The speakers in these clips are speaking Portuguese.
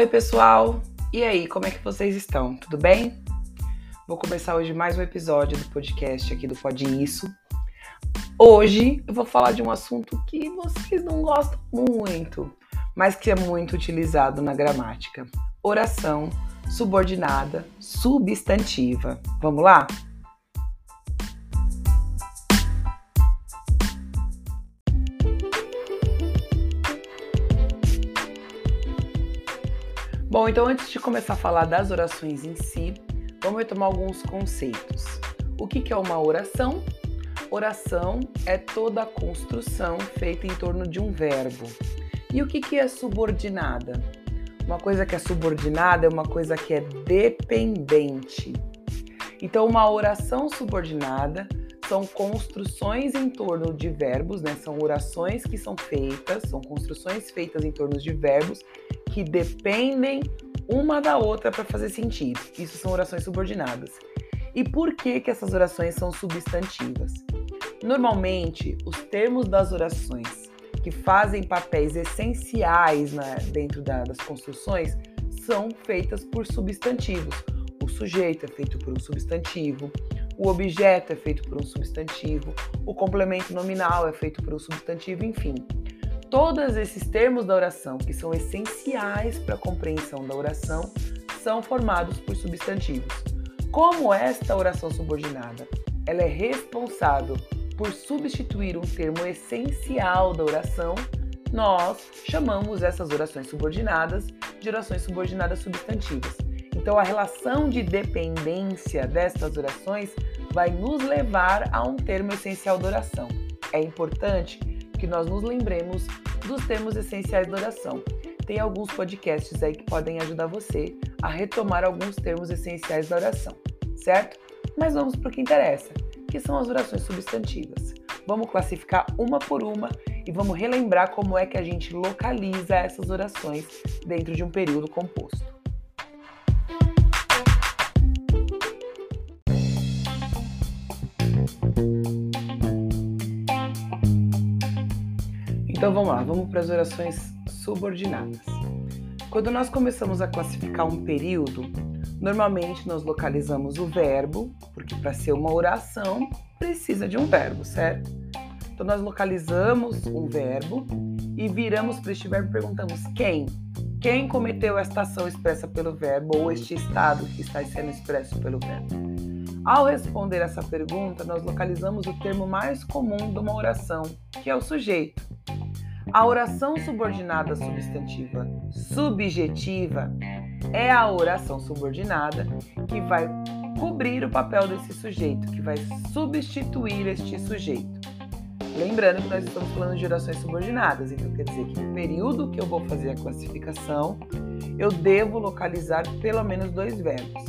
Oi, pessoal! E aí, como é que vocês estão? Tudo bem? Vou começar hoje mais um episódio do podcast aqui do Pode Isso. Hoje eu vou falar de um assunto que vocês não gostam muito, mas que é muito utilizado na gramática: oração subordinada substantiva. Vamos lá? Então antes de começar a falar das orações em si, vamos retomar alguns conceitos. O que é uma oração? Oração é toda a construção feita em torno de um verbo. E o que é subordinada? Uma coisa que é subordinada é uma coisa que é dependente. Então, uma oração subordinada são construções em torno de verbos, né? São orações que são feitas, são construções feitas em torno de verbos que dependem uma da outra para fazer sentido. Isso são orações subordinadas. E por que, que essas orações são substantivas? Normalmente, os termos das orações que fazem papéis essenciais dentro da, das construções são feitas por substantivos. O sujeito é feito por um substantivo, o objeto é feito por um substantivo, o complemento nominal é feito por um substantivo, enfim. Todos esses termos da oração, que são essenciais para a compreensão da oração, são formados por substantivos. Como esta oração subordinada, ela é responsável por substituir um termo essencial da oração, nós chamamos essas orações subordinadas de orações subordinadas substantivas. Então, a relação de dependência destas orações vai nos levar a um termo essencial da oração. É importante que nós nos lembremos dos termos essenciais da oração. Tem alguns podcasts aí que podem ajudar você a retomar alguns termos essenciais da oração, certo? Mas vamos para o que interessa, que são as orações substantivas. Vamos classificar uma por uma e vamos relembrar como é que a gente localiza essas orações dentro de um período composto. Então vamos lá, vamos para as orações subordinadas. Quando nós começamos a classificar um período, normalmente nós localizamos o verbo, porque para ser uma oração precisa de um verbo, certo? Então nós localizamos um verbo e viramos para este verbo e perguntamos quem? Quem cometeu esta ação expressa pelo verbo ou este estado que está sendo expresso pelo verbo? Ao responder essa pergunta, nós localizamos o termo mais comum de uma oração, que é o sujeito. A oração subordinada substantiva subjetiva é a oração subordinada que vai cobrir o papel desse sujeito, que vai substituir este sujeito. Lembrando que nós estamos falando de orações subordinadas, então quer dizer que no período que eu vou fazer a classificação, eu devo localizar pelo menos dois verbos.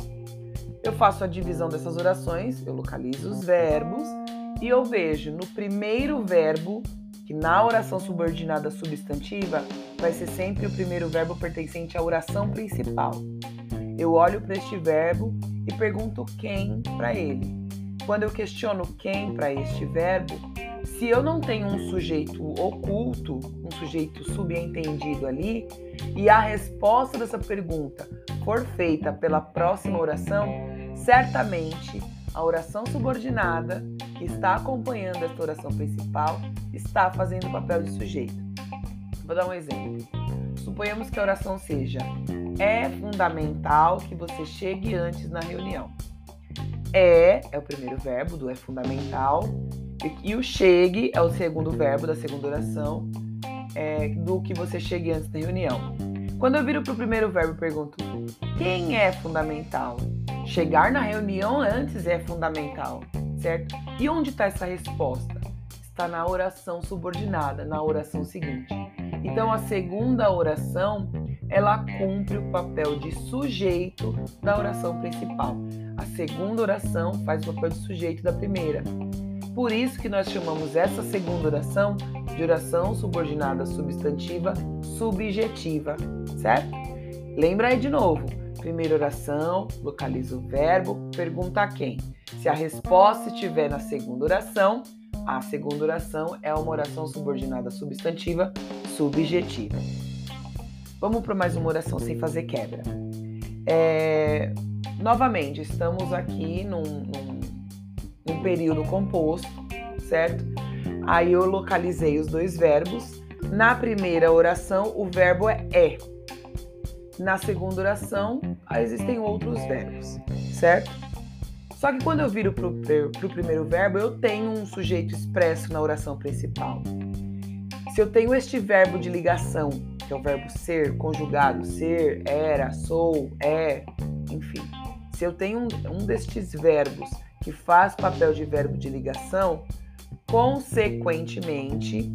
Eu faço a divisão dessas orações, eu localizo os verbos e eu vejo no primeiro verbo que na oração subordinada substantiva vai ser sempre o primeiro verbo pertencente à oração principal. Eu olho para este verbo e pergunto quem para ele. Quando eu questiono quem para este verbo, se eu não tenho um sujeito oculto, um sujeito subentendido ali, e a resposta dessa pergunta for feita pela próxima oração, certamente a oração subordinada que está acompanhando esta oração principal está fazendo o papel de sujeito. Vou dar um exemplo. Suponhamos que a oração seja: é fundamental que você chegue antes na reunião. É é o primeiro verbo do é fundamental e o chegue é o segundo verbo da segunda oração é, do que você chegue antes da reunião. Quando eu viro para o primeiro verbo pergunto quem é fundamental? Chegar na reunião antes é fundamental, certo? E onde está essa resposta? Está na oração subordinada, na oração seguinte. Então a segunda oração, ela cumpre o papel de sujeito da oração principal. A segunda oração faz o papel de sujeito da primeira. Por isso que nós chamamos essa segunda oração de oração subordinada substantiva subjetiva, certo? Lembra aí de novo. Primeira oração, localiza o verbo, pergunta a quem. Se a resposta estiver na segunda oração, a segunda oração é uma oração subordinada substantiva subjetiva. Vamos para mais uma oração sem fazer quebra. É, novamente, estamos aqui num, num, num período composto, certo? Aí eu localizei os dois verbos. Na primeira oração, o verbo é é. Na segunda oração, existem outros verbos, certo? Só que quando eu viro para o primeiro verbo, eu tenho um sujeito expresso na oração principal. Se eu tenho este verbo de ligação, que é o verbo ser, conjugado, ser, era, sou, é, enfim. Se eu tenho um, um destes verbos que faz papel de verbo de ligação, consequentemente,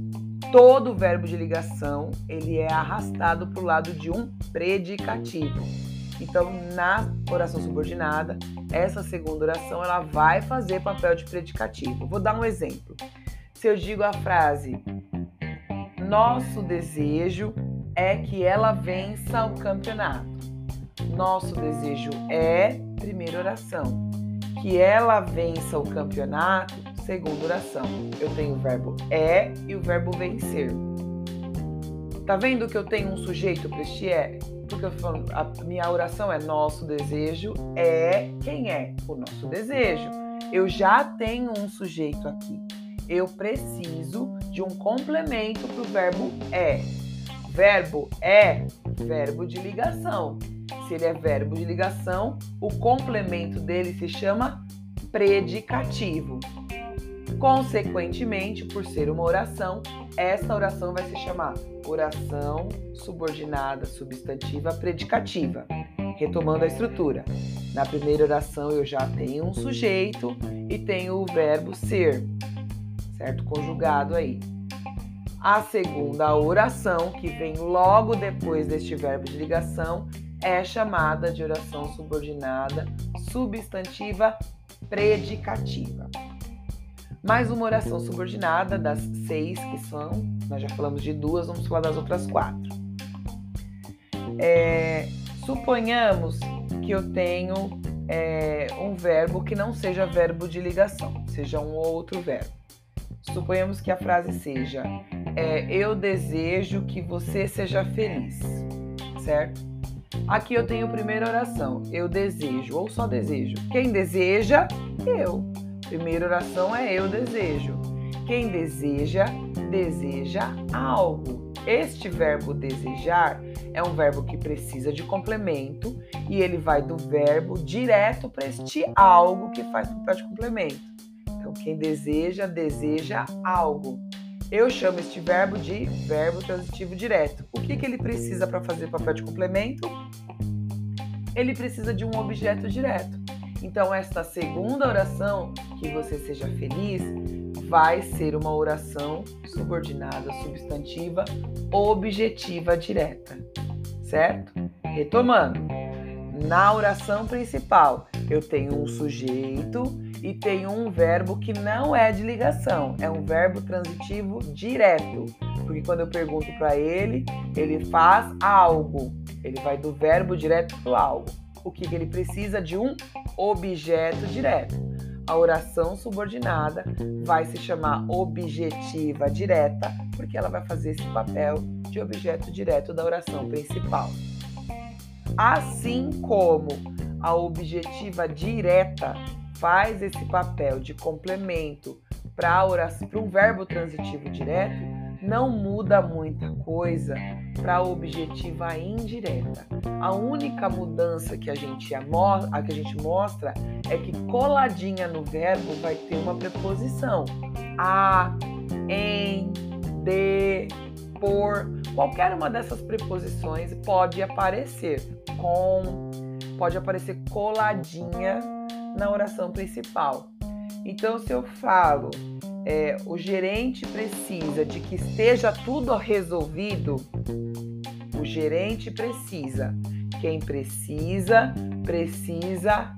todo verbo de ligação ele é arrastado para o lado de um predicativo. Então, na oração subordinada, essa segunda oração ela vai fazer papel de predicativo. Vou dar um exemplo. Se eu digo a frase nosso desejo é que ela vença o campeonato. Nosso desejo é, primeira oração, que ela vença o campeonato, segunda oração. Eu tenho o verbo é e o verbo vencer. Tá vendo que eu tenho um sujeito para este é? Porque eu falo, a minha oração é nosso desejo é quem é? O nosso desejo. Eu já tenho um sujeito aqui eu preciso de um complemento para o verbo é. Verbo é verbo de ligação. Se ele é verbo de ligação, o complemento dele se chama predicativo. Consequentemente, por ser uma oração, esta oração vai se chamar oração subordinada substantiva predicativa. Retomando a estrutura. Na primeira oração eu já tenho um sujeito e tenho o verbo ser certo? Conjugado aí. A segunda oração, que vem logo depois deste verbo de ligação, é chamada de oração subordinada substantiva predicativa. Mais uma oração subordinada das seis que são, nós já falamos de duas, vamos falar das outras quatro. É, suponhamos que eu tenho é, um verbo que não seja verbo de ligação, seja um outro verbo. Suponhamos que a frase seja: é, Eu desejo que você seja feliz, certo? Aqui eu tenho a primeira oração: Eu desejo, ou só desejo. Quem deseja, eu. Primeira oração é eu desejo. Quem deseja, deseja algo. Este verbo desejar é um verbo que precisa de complemento e ele vai do verbo direto para este algo que faz papel de complemento. Então, quem deseja, deseja algo. Eu chamo este verbo de verbo transitivo direto. O que, que ele precisa para fazer papel de complemento? Ele precisa de um objeto direto. Então, esta segunda oração, que você seja feliz, vai ser uma oração subordinada, substantiva, objetiva direta. Certo? Retomando. Na oração principal, eu tenho um sujeito e tem um verbo que não é de ligação, é um verbo transitivo direto. Porque quando eu pergunto para ele, ele faz algo. Ele vai do verbo direto para algo. O que, que ele precisa de um objeto direto. A oração subordinada vai se chamar objetiva direta, porque ela vai fazer esse papel de objeto direto da oração principal. Assim como a objetiva direta faz esse papel de complemento para um verbo transitivo direto, não muda muita coisa para a objetiva indireta. A única mudança que a gente, a que a gente mostra é que coladinha no verbo vai ter uma preposição. A, em, de, por. Qualquer uma dessas preposições pode aparecer com, pode aparecer coladinha na oração principal. Então, se eu falo, é, o gerente precisa de que esteja tudo resolvido, o gerente precisa. Quem precisa, precisa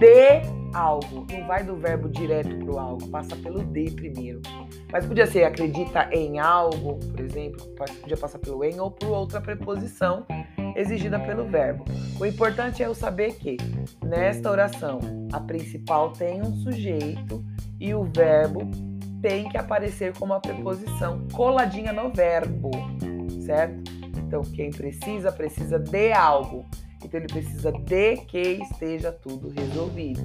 de algo. Não vai do verbo direto para o algo, passa pelo de primeiro. Mas podia ser acredita em algo, por exemplo, podia passar pelo em ou por outra preposição exigida pelo verbo. O importante é eu saber que nesta oração a principal tem um sujeito e o verbo tem que aparecer como a preposição coladinha no verbo, certo? Então, quem precisa, precisa de algo. Então, ele precisa de que esteja tudo resolvido.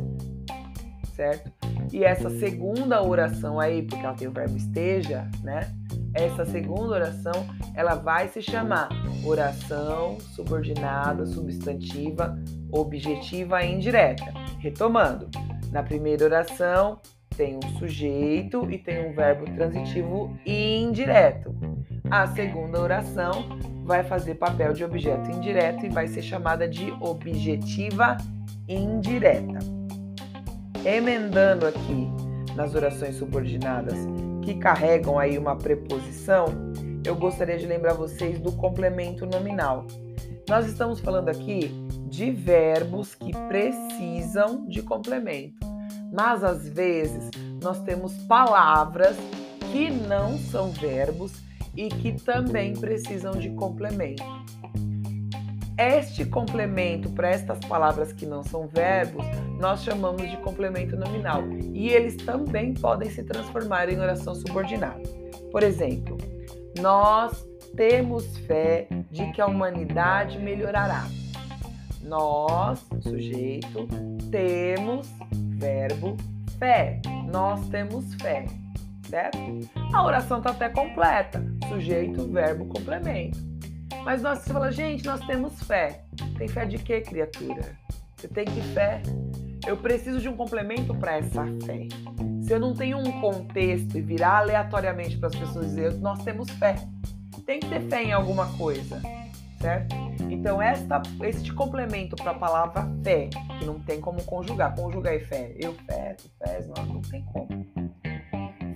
Certo? E essa segunda oração aí, porque ela tem o verbo esteja, né? Essa segunda oração, ela vai se chamar oração subordinada, substantiva, objetiva e indireta. Retomando, na primeira oração tem um sujeito e tem um verbo transitivo indireto. A segunda oração vai fazer papel de objeto indireto e vai ser chamada de objetiva indireta. Emendando aqui nas orações subordinadas que carregam aí uma preposição, eu gostaria de lembrar vocês do complemento nominal. Nós estamos falando aqui de verbos que precisam de complemento, mas às vezes nós temos palavras que não são verbos e que também precisam de complemento. Este complemento para estas palavras que não são verbos, nós chamamos de complemento nominal e eles também podem se transformar em oração subordinada. Por exemplo, nós temos fé de que a humanidade melhorará. Nós, sujeito, temos verbo fé. Nós temos fé, certo? A oração está até completa. Sujeito, verbo, complemento. Mas nós você fala, gente, nós temos fé. Tem fé de quê, criatura? Você tem que fé? Eu preciso de um complemento para essa fé. Se eu não tenho um contexto e virar aleatoriamente para as pessoas dizer, nós temos fé. Tem que ter fé em alguma coisa, certo? Então, esta, este complemento para a palavra fé, que não tem como conjugar, conjugar e fé, eu fé, tu fé, não, não tem como.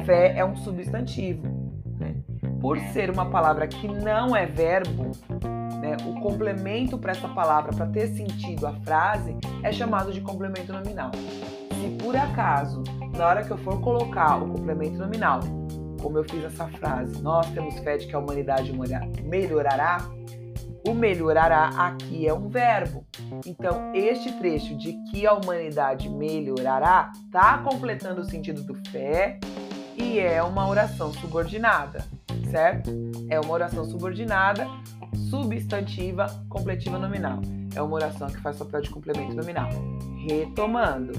Fé é um substantivo por ser uma palavra que não é verbo, né, o complemento para essa palavra, para ter sentido a frase, é chamado de complemento nominal. Se por acaso, na hora que eu for colocar o complemento nominal, como eu fiz essa frase, nós temos fé de que a humanidade melhorará, o melhorará aqui é um verbo. Então, este trecho de que a humanidade melhorará está completando o sentido do fé e é uma oração subordinada certo? É uma oração subordinada, substantiva, completiva nominal. É uma oração que faz papel de complemento nominal. Retomando,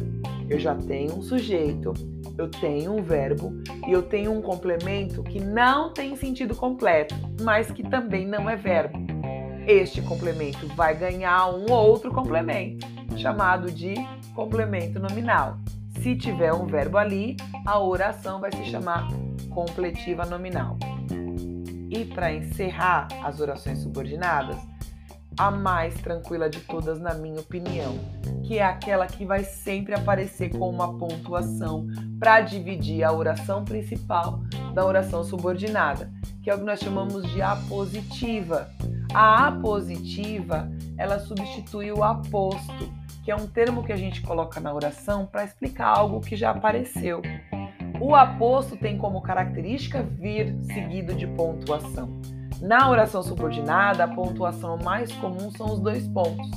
eu já tenho um sujeito, eu tenho um verbo e eu tenho um complemento que não tem sentido completo, mas que também não é verbo. Este complemento vai ganhar um outro complemento, chamado de complemento nominal. Se tiver um verbo ali, a oração vai se chamar completiva nominal. E para encerrar as orações subordinadas, a mais tranquila de todas, na minha opinião, que é aquela que vai sempre aparecer com uma pontuação para dividir a oração principal da oração subordinada, que é o que nós chamamos de apositiva. A apositiva, ela substitui o aposto, que é um termo que a gente coloca na oração para explicar algo que já apareceu. O aposto tem como característica vir seguido de pontuação. Na oração subordinada, a pontuação mais comum são os dois pontos.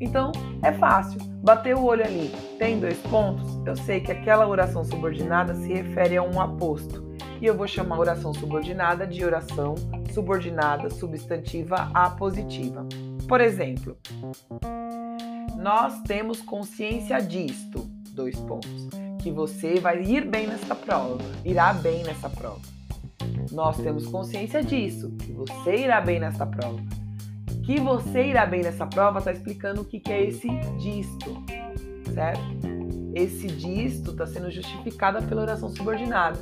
Então, é fácil. Bater o olho ali, tem dois pontos, eu sei que aquela oração subordinada se refere a um aposto. E eu vou chamar a oração subordinada de oração subordinada substantiva apositiva. Por exemplo, nós temos consciência disto, dois pontos que você vai ir bem nessa prova, irá bem nessa prova. Nós temos consciência disso, que você irá bem nessa prova. Que você irá bem nessa prova está explicando o que, que é esse disto, certo? Esse disto está sendo justificado pela oração subordinada.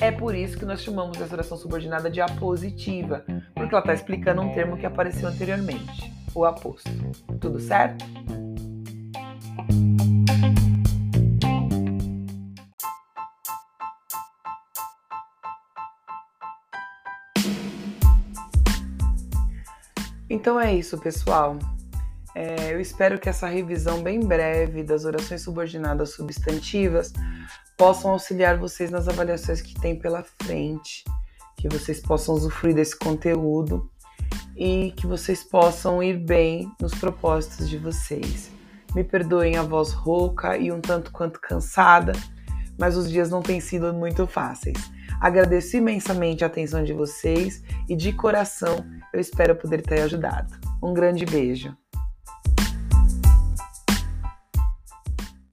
É por isso que nós chamamos essa oração subordinada de apositiva, porque ela está explicando um termo que apareceu anteriormente, o aposto. Tudo certo? Então é isso, pessoal. É, eu espero que essa revisão bem breve das orações subordinadas substantivas possam auxiliar vocês nas avaliações que tem pela frente, que vocês possam usufruir desse conteúdo e que vocês possam ir bem nos propósitos de vocês. Me perdoem a voz rouca e um tanto quanto cansada, mas os dias não têm sido muito fáceis. Agradeço imensamente a atenção de vocês e de coração eu espero poder ter ajudado. Um grande beijo.